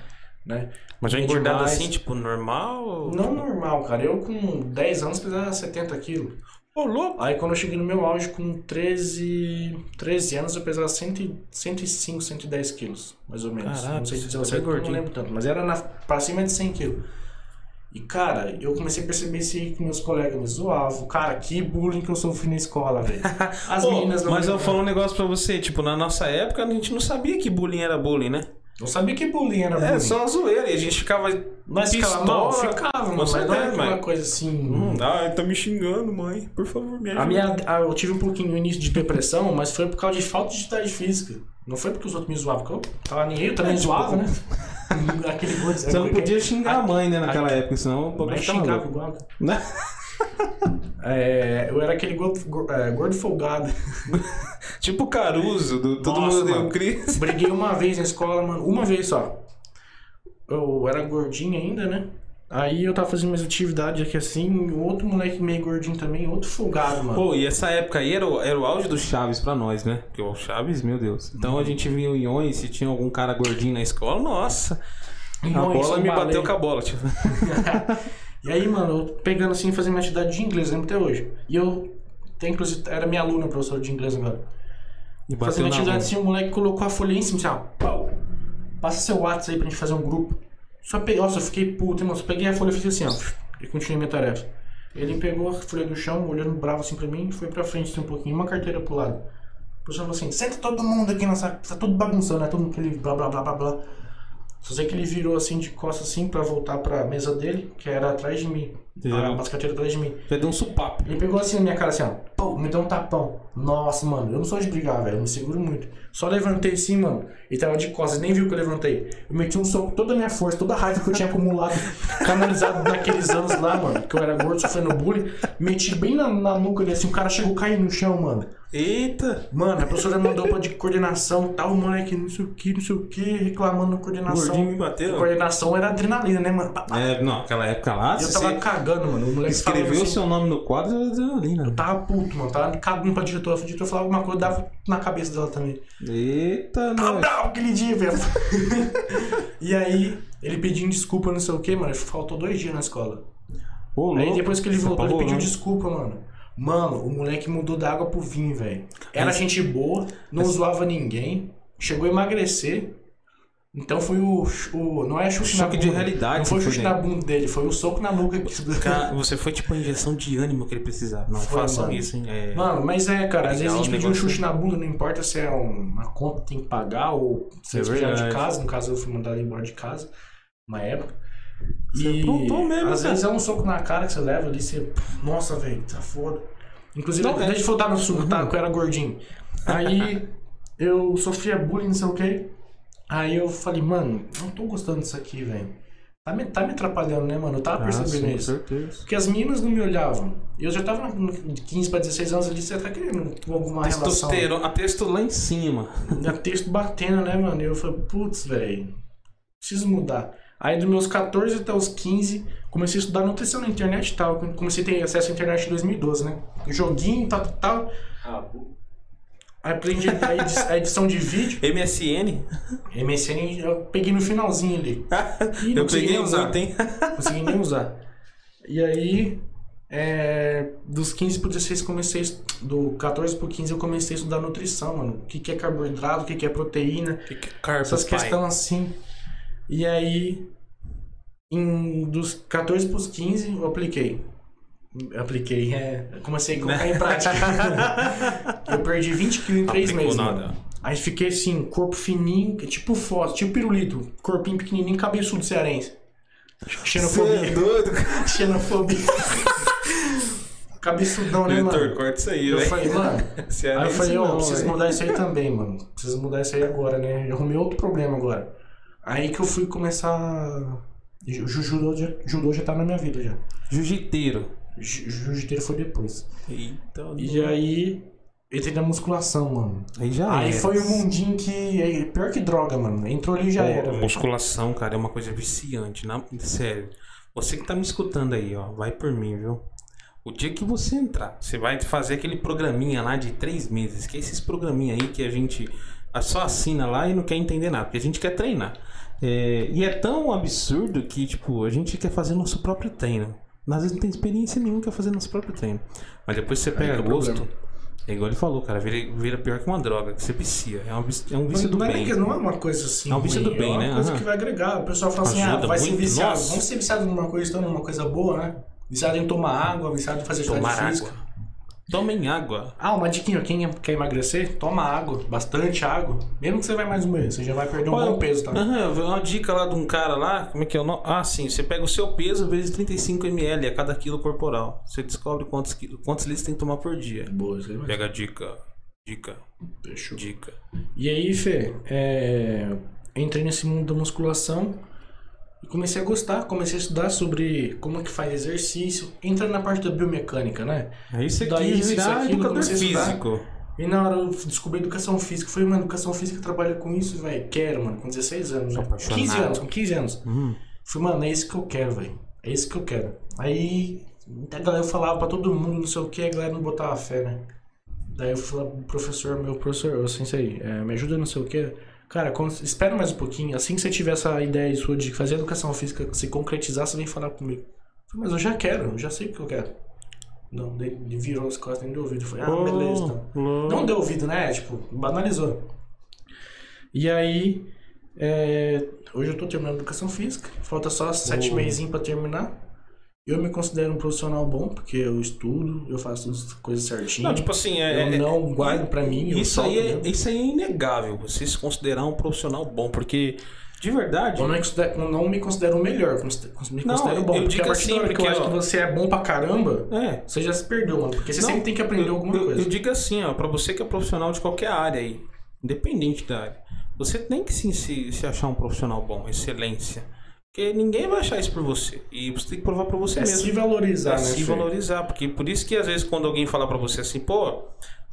né? Mas já demais. assim, tipo, normal? Não normal, cara. Eu com 10 anos pesava 70 quilos. Ô, louco! Aí quando eu cheguei no meu auge com 13, 13 anos, eu pesava 100, 105, 110 quilos, mais ou menos. Caraca, não sei porque eu não gordinho. lembro tanto, mas era na, pra cima de 100 quilos. E cara, eu comecei a perceber isso aí que meus colegas me zoavam. Cara, que bullying que eu sofri na escola, velho. As Pô, meninas não mas eu falar um negócio pra você, tipo, na nossa época a gente não sabia que bullying era bullying, né? Não sabia que bullying era bullying. É, só zoeira, e a gente ficava. Nós ficava pistola. mal, ficava, mano, mas não aquela mas- coisa assim... Hum, ai, tá me xingando, mãe. Por favor, me ajuda. A minha, a- eu tive um pouquinho no início de depressão, mas foi por causa de falta de atividade física. Não foi porque os outros me zoavam, porque eu tava nem eu também É, tipo, zoava, né? Aquele. Você não podia xingar a mãe, né, naquela época, senão o bagulho Mas xingava igual. É, eu era aquele gordo, go- é, gordo folgado. Tipo o Caruso, do Todo Nossa, Mundo Deu. Cris. Briguei uma vez na escola, mano. Uma vez só. Eu era gordinho ainda, né? Aí eu tava fazendo minhas atividades aqui assim, outro moleque meio gordinho também, outro folgado, mano. Pô, e essa época aí era o, era o auge do Chaves pra nós, né? Porque o Chaves, meu Deus. Então a gente via o Iões, se tinha algum cara gordinho na escola, nossa. A bola me bateu com a bola, tipo. E aí, mano, eu pegando assim, fazendo minha atividade de inglês, lembro até hoje. E eu, até, inclusive, era minha aluna, professora de inglês agora. E Fazendo na atividade assim, o moleque colocou a folhinha em cima, assim, ó, pau. Passa seu WhatsApp aí pra gente fazer um grupo. Só peguei, nossa, eu fiquei puto, hein, mano. Só peguei a folha e fiz assim, ó. E continuei minha tarefa. Ele pegou a folha do chão, olhando bravo assim pra mim, foi pra frente assim, um pouquinho, uma carteira pro lado. O professor falou assim: senta todo mundo aqui nessa. Tá tudo bagunçando, né? Todo mundo aquele blá blá blá blá blá. Só sei que ele virou assim de costas assim pra voltar pra mesa dele, que era atrás de mim. Entendeu? A, as carteiras atrás de mim. Já deu um supapo. Ele pegou assim na minha cara assim, ó. Pô, me deu um tapão. Nossa, mano, eu não sou de brigar, velho. Eu me seguro muito. Só levantei assim, mano. Ele tava de costas, nem viu que eu levantei. Eu meti um soco, toda a minha força, toda a raiva que eu tinha acumulado, canalizado naqueles anos lá, mano. Que eu era gordo, sofrendo bullying. Meti bem na, na nuca dele assim, o cara chegou a cair no chão, mano. Eita! Mano, a professora mandou pra de coordenação, tal, o moleque, não sei o que, não sei o que, reclamando coordenação. gordinho me bateu. Coordenação era adrenalina, né, mano? Pá, pá. É, não, aquela época lá, Eu tava cagando, mano. O moleque escreveu o assim, seu nome no quadro, era adrenalina. tava puto, mano. Tava cagando pra diretora. A diretora falava alguma coisa, eu dava na cabeça dela também. Eita, Tava nós. bravo aquele dia, velho. e aí, ele pedindo desculpa, não sei o que, mano. Faltou dois dias na escola. Ô, Aí depois que ele voltou, ele pediu né? desculpa, mano. Mano, o moleque mudou da água pro vinho, velho. Era Mas- gente boa, não zoava ninguém, chegou a emagrecer. Então foi o. o não é chute na Choque bunda. de realidade Não foi o que chute foi na bunda dele, foi o soco na nuca. que- Cara, você foi tipo a injeção de ânimo que ele precisava. Não Foi, façam mano. isso, hein? É... Mano, mas é, cara, às vezes a gente pediu um chute na bunda, não importa se é uma conta que tem que pagar ou se É é de casa. No caso, eu fui mandado embora de casa, uma época. Você E aprontou mesmo, às vezes é um soco na cara que você leva ali, você. Nossa, velho, tá foda. Inclusive, Não, é. desde que eu tava no sul, tá, que eu era gordinho. Aí eu sofria bullying, não sei o quê. Aí eu falei, mano, não tô gostando disso aqui, velho. Tá me, tá me atrapalhando, né, mano? Eu tava Ah, percebendo sim, com isso. certeza. Porque as meninas não me olhavam. Eu já tava de 15 pra 16 anos ali, você tá querendo alguma relação. A texto lá em cima. Já texto batendo, né, mano? E eu falei, putz, velho, preciso mudar. Aí dos meus 14 até os 15, comecei a estudar nutrição na internet e tal. Comecei a ter acesso à internet em 2012, né? Joguinho, tal, tal, tal. Aprendi a edi- a edição de vídeo. MSN? MSN eu peguei no finalzinho ali. Não eu consegui peguei nem usar. muito, hein? Não consegui nem usar. E aí, é, dos 15 pro 16 comecei, do 14 pro 15 eu comecei a estudar nutrição, mano. O que, que é carboidrato, o que, que é proteína, Que que é carbo, essas questões assim. E aí, em, dos 14 pros 15 eu apliquei. Apliquei, é. Comecei a colocar em prática. eu perdi 20 quilos em 3 Aplicou meses, nada. Aí fiquei assim, corpo fininho, tipo foto, tipo pirulito, corpinho pequenininho, cabeçudo cearense. Você é Xenofobia. doido. Xenofobia. Cabeçudão, né, Diretor, mano? corta isso aí, Eu velho. falei, mano. Você é Aí eu falei, ó, não, preciso velho. mudar isso aí também, mano. Preciso mudar isso aí agora, né? Eu arrumei outro problema agora. Aí que eu fui começar. Ju- Judô já, judô já tá na minha vida já. Jiu-jiteiro. Jiu-jiteiro foi depois. Eita, E aí. Entrei na musculação, mano. aí já Aí era. foi o mundinho que. é Pior que droga, mano. Entrou ali e já Pô, era. velho. Musculação, cara, é uma coisa viciante. Na... Sério. Você que tá me escutando aí, ó, vai por mim, viu? O dia que você entrar, você vai fazer aquele programinha lá de três meses, que é esses programinha aí que a gente só assina lá e não quer entender nada, porque a gente quer treinar. É, e é tão absurdo que, tipo, a gente quer fazer nosso próprio treino. Às vezes não tem experiência nenhuma, quer fazer nosso próprio treino. Mas depois você pega que é gosto. problema. É igual ele falou, cara, vira, vira pior que uma droga, que você vicia. É um vício, é um vício do não, bem. É, que- não é uma coisa assim. É um vício ruim, do bem, é uma né? coisa Aham. que vai agregar. O pessoal fala assim, Ajuda ah, vai ser viciado. Nossa. Vamos ser viciados numa coisa, então, numa coisa boa, né? Viciado em tomar água, viciado em fazer Tomar física. Tomem água. Ah, uma diquinha, quem quer emagrecer, toma água, bastante água. Mesmo que você vai mais morrer, você já vai perder um Olha, bom peso, tá? Uma dica lá de um cara lá, como é que é o nome? Ah, sim, você pega o seu peso vezes 35 ml a cada quilo corporal. Você descobre quantos, quantos litros tem que tomar por dia. Boa, isso aí vai. Pega a dica. Dica. Fechou. Dica. E aí, Fê, é, entrei nesse mundo da musculação E comecei a gostar, comecei a estudar sobre como que faz exercício, entrando na parte da biomecânica, né? Aí você Daí, quis isso, virar aquilo, educador físico. E na hora eu descobri educação física, eu falei, mano, educação física trabalha com isso, velho. Quero, mano, com 16 anos, né? apaixonado. 15 anos, com 15 anos. Hum. Falei, mano, é isso que eu quero, velho. É isso que eu quero. Aí a galera falava pra todo mundo, não sei o que, a galera não botava fé, né? Daí eu pro professor, meu professor, ô sensei, é, me ajuda não sei o que. Cara, quando- espera mais um pouquinho. Assim que você tiver essa ideia sua de fazer educação física se concretizar, você vem falar comigo. Falei, mas eu já quero, eu já sei o que eu quero. Não, ele virou as costas, nem deu ouvido. Falei, ah, beleza, então. Oh, Não deu ouvido, né? Tipo, banalizou. E aí, é, hoje eu tô terminando educação física. Falta só sete Oh. meses pra terminar. Eu me considero um profissional bom, porque eu estudo, eu faço as coisas certinho. Não, tipo assim, é, eu é- não guardo pra mim. eu isso, aí é, mesmo. isso aí é inegável, você se considerar um profissional bom, porque, de verdade, Eu não me considero, eu não me considero o melhor, me Não, considero bom. eu porque digo assim, porque, eu acho ó, que você é bom pra caramba, é, você já se perdeu, mano. Porque você Não, sempre tem que aprender eu, alguma eu- coisa. Eu digo assim, ó, pra você que é profissional de qualquer área aí, independente da área, você tem que sim se, se achar um profissional bom, excelência. Porque ninguém vai achar isso por você. E você tem que provar pra você é mesmo. se valorizar, É né? se Fê? valorizar, porque por isso que às vezes quando alguém fala pra você assim, pô,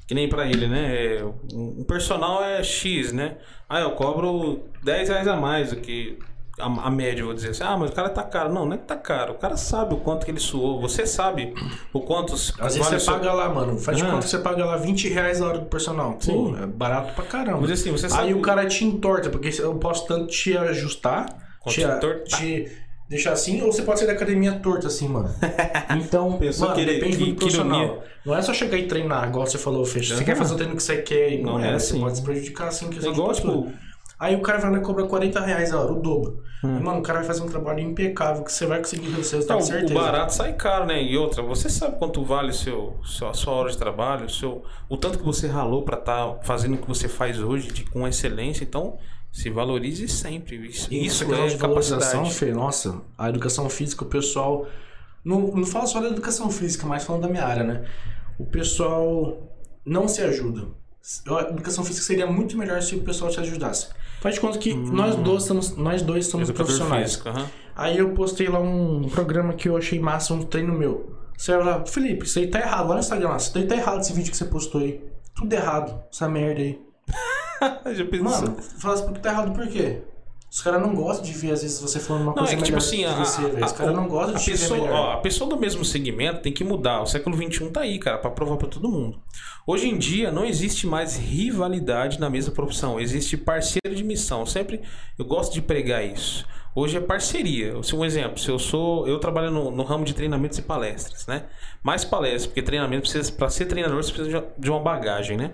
que nem pra ele, né? é, Um personal é X, né? Ah, eu cobro 10 reais a mais do que a, a média, vou dizer assim. Ah, mas o cara tá caro. Não, não é que tá caro. O cara sabe o quanto que ele suou. Você sabe o quanto. Às vale vezes você paga lá, mano. Faz de Ah. conta que você paga lá 20 reais a hora do personal. Pô, Sim. é barato pra caramba. Mas assim, você sabe. Aí o cara te entorta, porque eu posso tanto te ajustar, Quanto te, deixar assim, ou você pode sair da academia torto assim, mano. Então, Pensou mano, que ele- depende que- do que profissional. ironia. Não é só chegar e treinar, igual você falou, Fecha. Você quer fazer o treino que você quer e não, Não é, é você assim. pode se prejudicar assim. Que É igual, tipo, Aí o cara vai lá e cobra 40 reais a hora, o dobro. Hum. Mano, o cara vai fazer um trabalho impecável, que você vai conseguir o seu Então, resultado, o certeza. barato sai caro, né? E outra, você sabe quanto vale o seu, seu- a sua hora de trabalho, o, seu, o tanto que você ralou pra estar fazendo o que você faz hoje de, com excelência. Então, se valorize sempre. Isso, isso questão é de valorização, capacidade. Fê, nossa, a educação física, o pessoal. Não, não falo só da educação física, mas falando da minha área, né? O pessoal não se ajuda. Eu- A educação física seria muito melhor se o pessoal te ajudasse. Faz de conta que nós dois somos, nós dois somos Hum. Educador profissionais. físico, aham. Aí eu postei lá um programa que eu achei massa, um treino meu. Você vai lá, Felipe, isso aí tá errado. Lá no Instagram, lá, isso aí tá errado esse vídeo que você postou aí. Tudo errado, essa merda aí. Já pensou? Mano, fala assim, porque tá errado por quê? Os caras não gostam de ver, às vezes, você falando uma Não, coisa é que tipo melhor assim, que a, você, velho. Os caras não gostam de ver pessoa, melhor. ó, a pessoa do mesmo segmento tem que mudar. O século XXI tá aí, cara, pra provar pra todo mundo. Hoje em dia não existe mais rivalidade na mesma profissão, existe parceiro de missão. Sempre eu gosto de pregar isso. Hoje é parceria. Um exemplo, se eu sou, eu trabalho no, no ramo de treinamentos e palestras, né? Mais palestras, porque treinamento precisa para ser treinador você precisa de- de uma bagagem, né?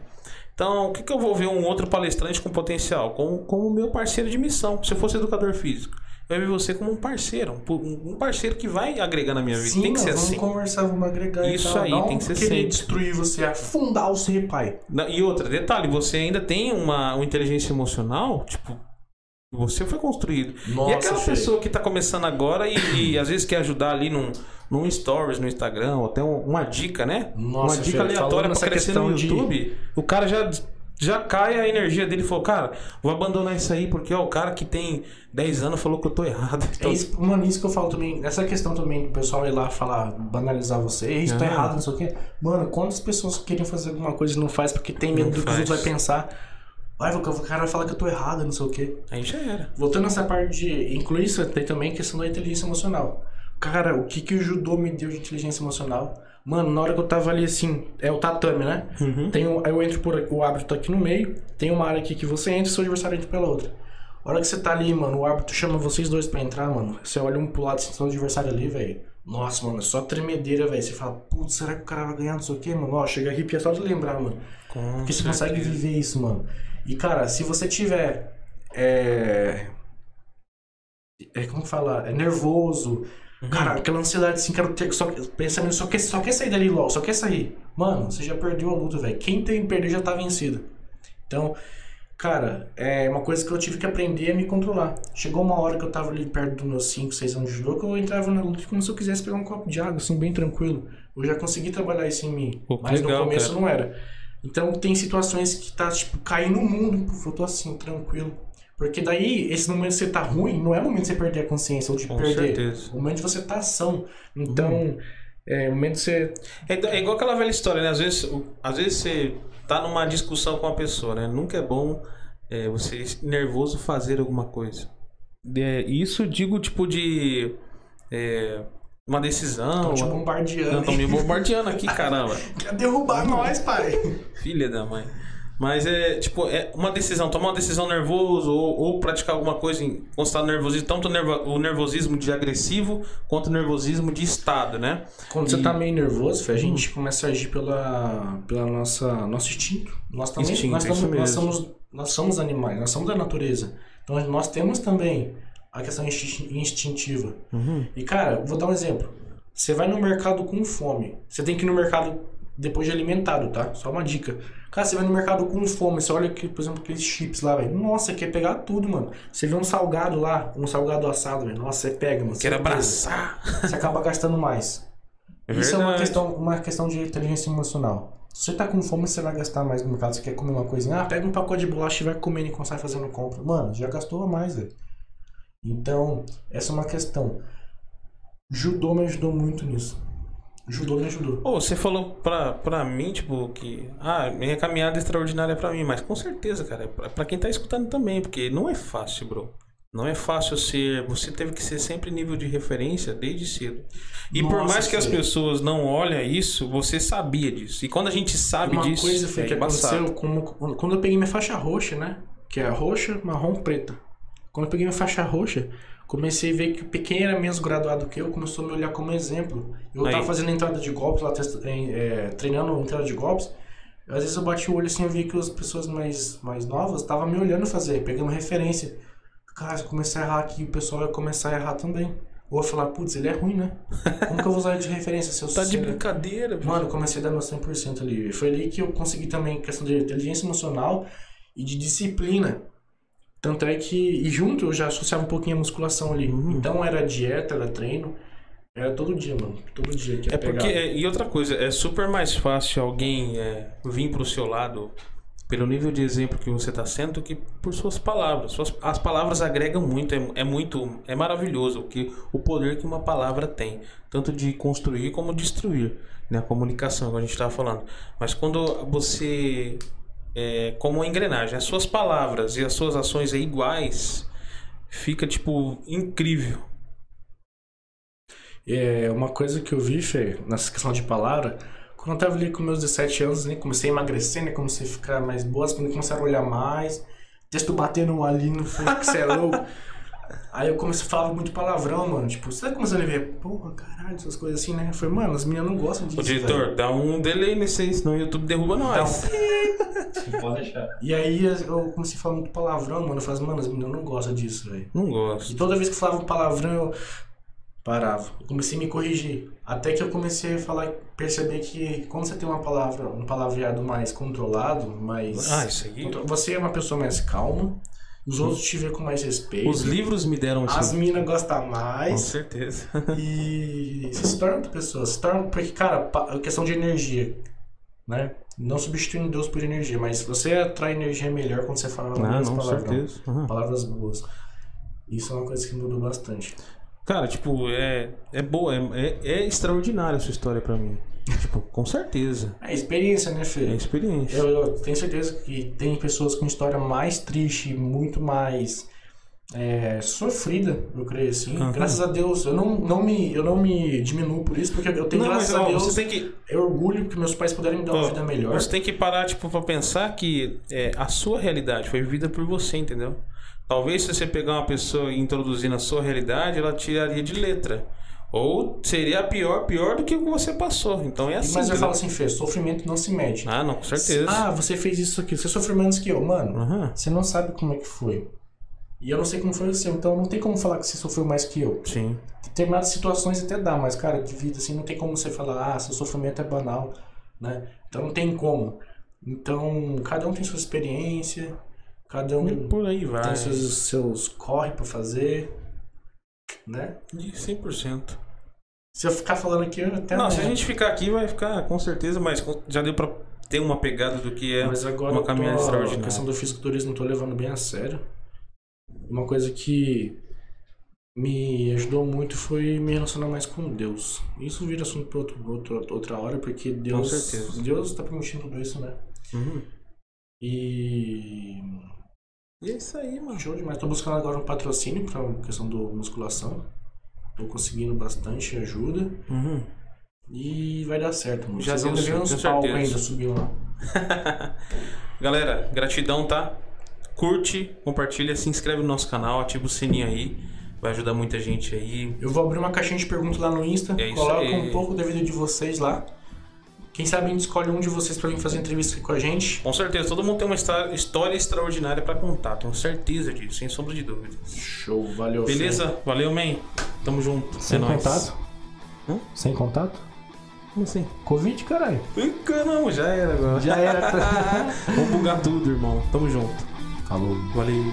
Então, o que, que eu vou ver um outro palestrante com potencial? Como, como meu parceiro de missão. Se eu fosse educador físico, eu ia ver você como um parceiro. um Um parceiro que vai agregar na minha vida. Sim, tem que ser vamos assim. conversar, vamos agregar Isso tal. aí, não tem que ser querer sempre. destruir você, afundar o seu pai. E outra, detalhe, você ainda tem uma, uma inteligência emocional, tipo, você foi construído. Nossa, e aquela pessoa que tá começando agora e, e às vezes quer ajudar ali num, num stories no Instagram, ou até um- uma dica, né? Nossa, uma dica aleatória nessa crescer no de- YouTube, o cara já, já cai a energia dele e falou, cara, vou abandonar isso aí porque ó, o cara que tem 10 anos falou que eu tô errado. Então, É isso, mano, isso que eu falo também. Essa questão também do pessoal ir lá falar, banalizar você, "Ei, isso tá Ah. errado, não sei o quê. Mano, quantas pessoas querem fazer alguma coisa e não faz porque tem medo Não do que os faz. outros vai pensar? Vai, o cara vai falar que eu tô errado, não sei o quê. aí já era. Voltando nessa parte de incluir isso, tem também a questão da inteligência emocional. Cara, o que, que o judô me deu de inteligência emocional? Mano, na hora que eu tava ali assim, é o tatame, né? Uhum. Tem um, aí eu entro por aqui, o árbitro tá aqui no meio, tem uma área aqui que você entra e seu adversário entra pela outra. A hora que você tá ali, mano, o árbitro chama vocês dois pra entrar, mano. Você olha um pro lado assim, seu adversário ali, velho. Nossa, mano, é só tremedeira, velho. Você fala, putz, será que o cara vai ganhar, não sei o quê, mano? Ó, chega a arrepiar só de lembrar, mano. Com Porque você consegue viver isso, mano. E, cara, se você tiver. É. É como falar? É nervoso. Uhum. Cara, aquela ansiedade assim, quero ter. Só, pensamento, só quer, só quer sair dali logo, só quer sair. Mano, você já perdeu a luta, velho. Quem tem que perder já tá vencido. Então, cara, é uma coisa que eu tive que aprender é me controlar. Chegou uma hora que eu tava ali perto dos meus 5, 6 anos de judô, que eu entrava na luta como se eu quisesse pegar um copo de água, assim, bem tranquilo. Eu já consegui trabalhar isso em mim. Pô, mas legal, no começo cara. não era. Então tem situações que tá, tipo, caindo o mundo, eu tô assim, tranquilo. Porque daí, esse momento que você tá ruim, não é o momento de você perder a consciência ou de Com perder. certeza. O momento de você tá ação. Então, Uhum. é o momento de você. É, é igual aquela velha história, né? Às vezes, o- às vezes você tá numa discussão com uma pessoa, né? Nunca é bom é, você nervoso fazer alguma coisa. É, isso eu digo tipo de é, uma decisão. Estão te bombardeando. Estão me bombardeando aqui, caramba. Quer derrubar nós, pai. Filha da mãe. Mas é tipo, é uma decisão, tomar uma decisão nervoso ou, ou praticar alguma coisa em constante nervosismo, tanto o nervo- o nervosismo de agressivo quanto o nervosismo de estado, né? Quando você E- tá meio nervoso, a gente começa a agir pela, pela nossa nosso instinto. Nós também Instinto, nós, é nós, somos, nós somos animais, nós somos da natureza. Então nós temos também a questão instin- instintiva. Uhum. E cara, vou dar um exemplo. Você vai no mercado com fome. Você tem que ir no mercado depois de alimentado, tá? Só uma dica. Cara, você vai no mercado com fome, você olha aqui, por exemplo, aqueles chips lá, velho. Nossa, quer pegar tudo, mano. Você vê um salgado lá, um salgado assado, velho. Nossa, você pega, mano. Quero certeza. abraçar. Você acaba gastando mais. É Isso é uma questão, uma questão de inteligência emocional. Se você tá com fome, você vai gastar mais no mercado. Você quer comer uma coisinha, ah, pega um pacote de bolacha e vai comendo enquanto sai fazendo compra. Mano, já gastou a mais, velho. Então, essa é uma questão. Judô me ajudou muito nisso. Judô me ajudou. Pô, você falou pra, pra mim, tipo, que. Ah, minha caminhada é extraordinária pra mim, mas com certeza, cara, é pra, pra quem tá escutando também, porque não é fácil, bro. Não é fácil ser. Você teve que ser sempre nível de referência desde cedo. E por Nossa, mais que as pessoas não olhem isso, você sabia disso. E quando a gente sabe uma disso, coisa foi é que embaçado. aconteceu como, quando eu peguei minha faixa roxa, né? Que é roxa, marrom, preta. Quando eu peguei minha faixa roxa, comecei a ver que quem era menos graduado que eu começou a me olhar como exemplo. Eu Aí. tava fazendo entrada de golpes lá, é, treinando entrada de golpes. Às vezes eu bati o olho assim e vi que as pessoas mais, mais novas estavam me olhando fazer, pegando referência. Cara, se eu começar a errar aqui, o pessoal vai começar a errar também. Ou vai falar, putz, ele é ruim, né? Como que eu vou usar ele de referência se eu Tá de brincadeira, Mano, eu comecei a dar meu 100% ali. Foi ali que eu consegui também questão de inteligência emocional e de disciplina. Tanto é que, e junto eu já associava um pouquinho a musculação ali. Uhum. Então era dieta, era treino. Era todo dia, mano. Todo dia que É porque, é, e outra coisa, é super mais fácil alguém é, vir pro seu lado pelo nível de exemplo que você está sendo do que por suas palavras. Suas, as palavras agregam muito, é, é muito, é maravilhoso o que o poder que uma palavra tem, tanto de construir como destruir, né? A comunicação que a gente estava falando. Mas quando você é como uma engrenagem, as suas palavras e as suas ações é iguais, fica tipo incrível. É, uma coisa que eu vi, Fê, nessa questão de palavra, quando eu tava ali com meus 17 anos, né, comecei a emagrecer, né, comecei a ficar mais boas, quando começaram a olhar mais, texto batendo ali no fundo, que você é louco. Aí eu comecei a falar muito palavrão, mano, tipo, você tá começando a ver, porra, caralho, essas coisas assim, né? Eu falei, mano, as meninas não gostam disso, Ô, diretor, velho. dá um delay nesse aí, senão o YouTube derruba nós. Pode deixar. E aí eu comecei a falar muito palavrão, mano, eu falei, mano, as meninas não gostam disso, velho. Não E gosto. toda vez que eu falava palavrão, eu parava. Eu comecei a me corrigir. Até que eu comecei a falar, perceber que quando você tem uma palavra, um palavreado mais controlado, mais. Ah, isso aí. Você é uma pessoa mais calma, os outros te veem com mais respeito. Os livros me deram As isso. minas gostam Com mais. certeza. E você se torna outra pessoa. Se torna. Porque, cara, a questão de energia. Né? Não substituindo Deus por energia, mas você atrai energia melhor quando você fala Ah, não, com palavrão. certeza. Aham. Palavras boas. Isso é uma coisa que mudou bastante. Cara, tipo, é, é boa, é, é, é extraordinária a sua história pra mim. Tipo, com certeza. É experiência, né, É Fê? experiência. Eu, eu tenho certeza que tem pessoas com história mais triste, muito mais é, sofrida, eu creio assim. Aham. Graças a Deus, eu não, não, me, eu não me diminuo por isso, porque eu tenho, Não, mas graças a ó, Deus, você tem que. eu orgulho que meus pais puderam me dar uma ó, vida melhor. Você tem que parar, tipo, pra pensar que é, a sua realidade foi vivida por você, entendeu? Talvez se você pegar uma pessoa e introduzir na sua realidade, ela tiraria de letra. Ou seria pior, pior do que o que você passou. Então é assim. Mas eu falo assim, Fê, sofrimento não se mede. Ah, não, com certeza. Ah, você fez isso aqui, você sofreu menos que eu. Mano, Aham. você não sabe como é que foi. E eu não sei como foi o seu, então não tem como falar que você sofreu mais que eu. Sim. determinadas situações até dá, mas, cara, de vida, assim, não tem como você falar, ah, seu sofrimento é banal, né? Então não tem como. Então, cada um tem sua experiência, cada um E por aí vai. tem seus, seus corre pra fazer, né? De 100%. Se eu ficar falando aqui, eu até Não, se a gente ficar aqui vai ficar com certeza, mas já deu pra ter uma pegada do que é Mas agora uma eu tô, caminhada a extraordinária. questão do fisiculturismo eu tô levando bem a sério. Uma coisa que me ajudou muito foi me relacionar mais com Deus. Isso vira assunto para outro, outro, outra hora, porque Deus, certeza. Deus está permitindo tudo isso, né? Uhum. E E é isso aí, mano. show demais. Tô buscando agora um patrocínio para questão do musculação. Tô conseguindo bastante ajuda Uhum. e vai dar certo. Mano. Já Vocês vão deu ver certo, uns ainda subiu lá. Galera, gratidão, tá? Curte, compartilha, se inscreve no nosso canal, ativa o sininho aí. Vai ajudar muita gente aí. Eu vou abrir uma caixinha de perguntas lá no Insta. É isso coloca aí. um pouco da vida de vocês lá. Quem sabe a gente escolhe um de vocês pra vir fazer entrevista aqui com a gente. Com certeza, todo mundo tem uma histó- história extraordinária pra contar. Tenho certeza disso, sem sombra de dúvida. Show, valeu. Beleza? Valeu, man. Tamo junto. Sem é contato? Hã? Sem contato? Como assim? Covid, caralho. Ih, Caramba, já era agora. Já era. Vou bugar tudo, irmão. Tamo junto. Falou. Valeu.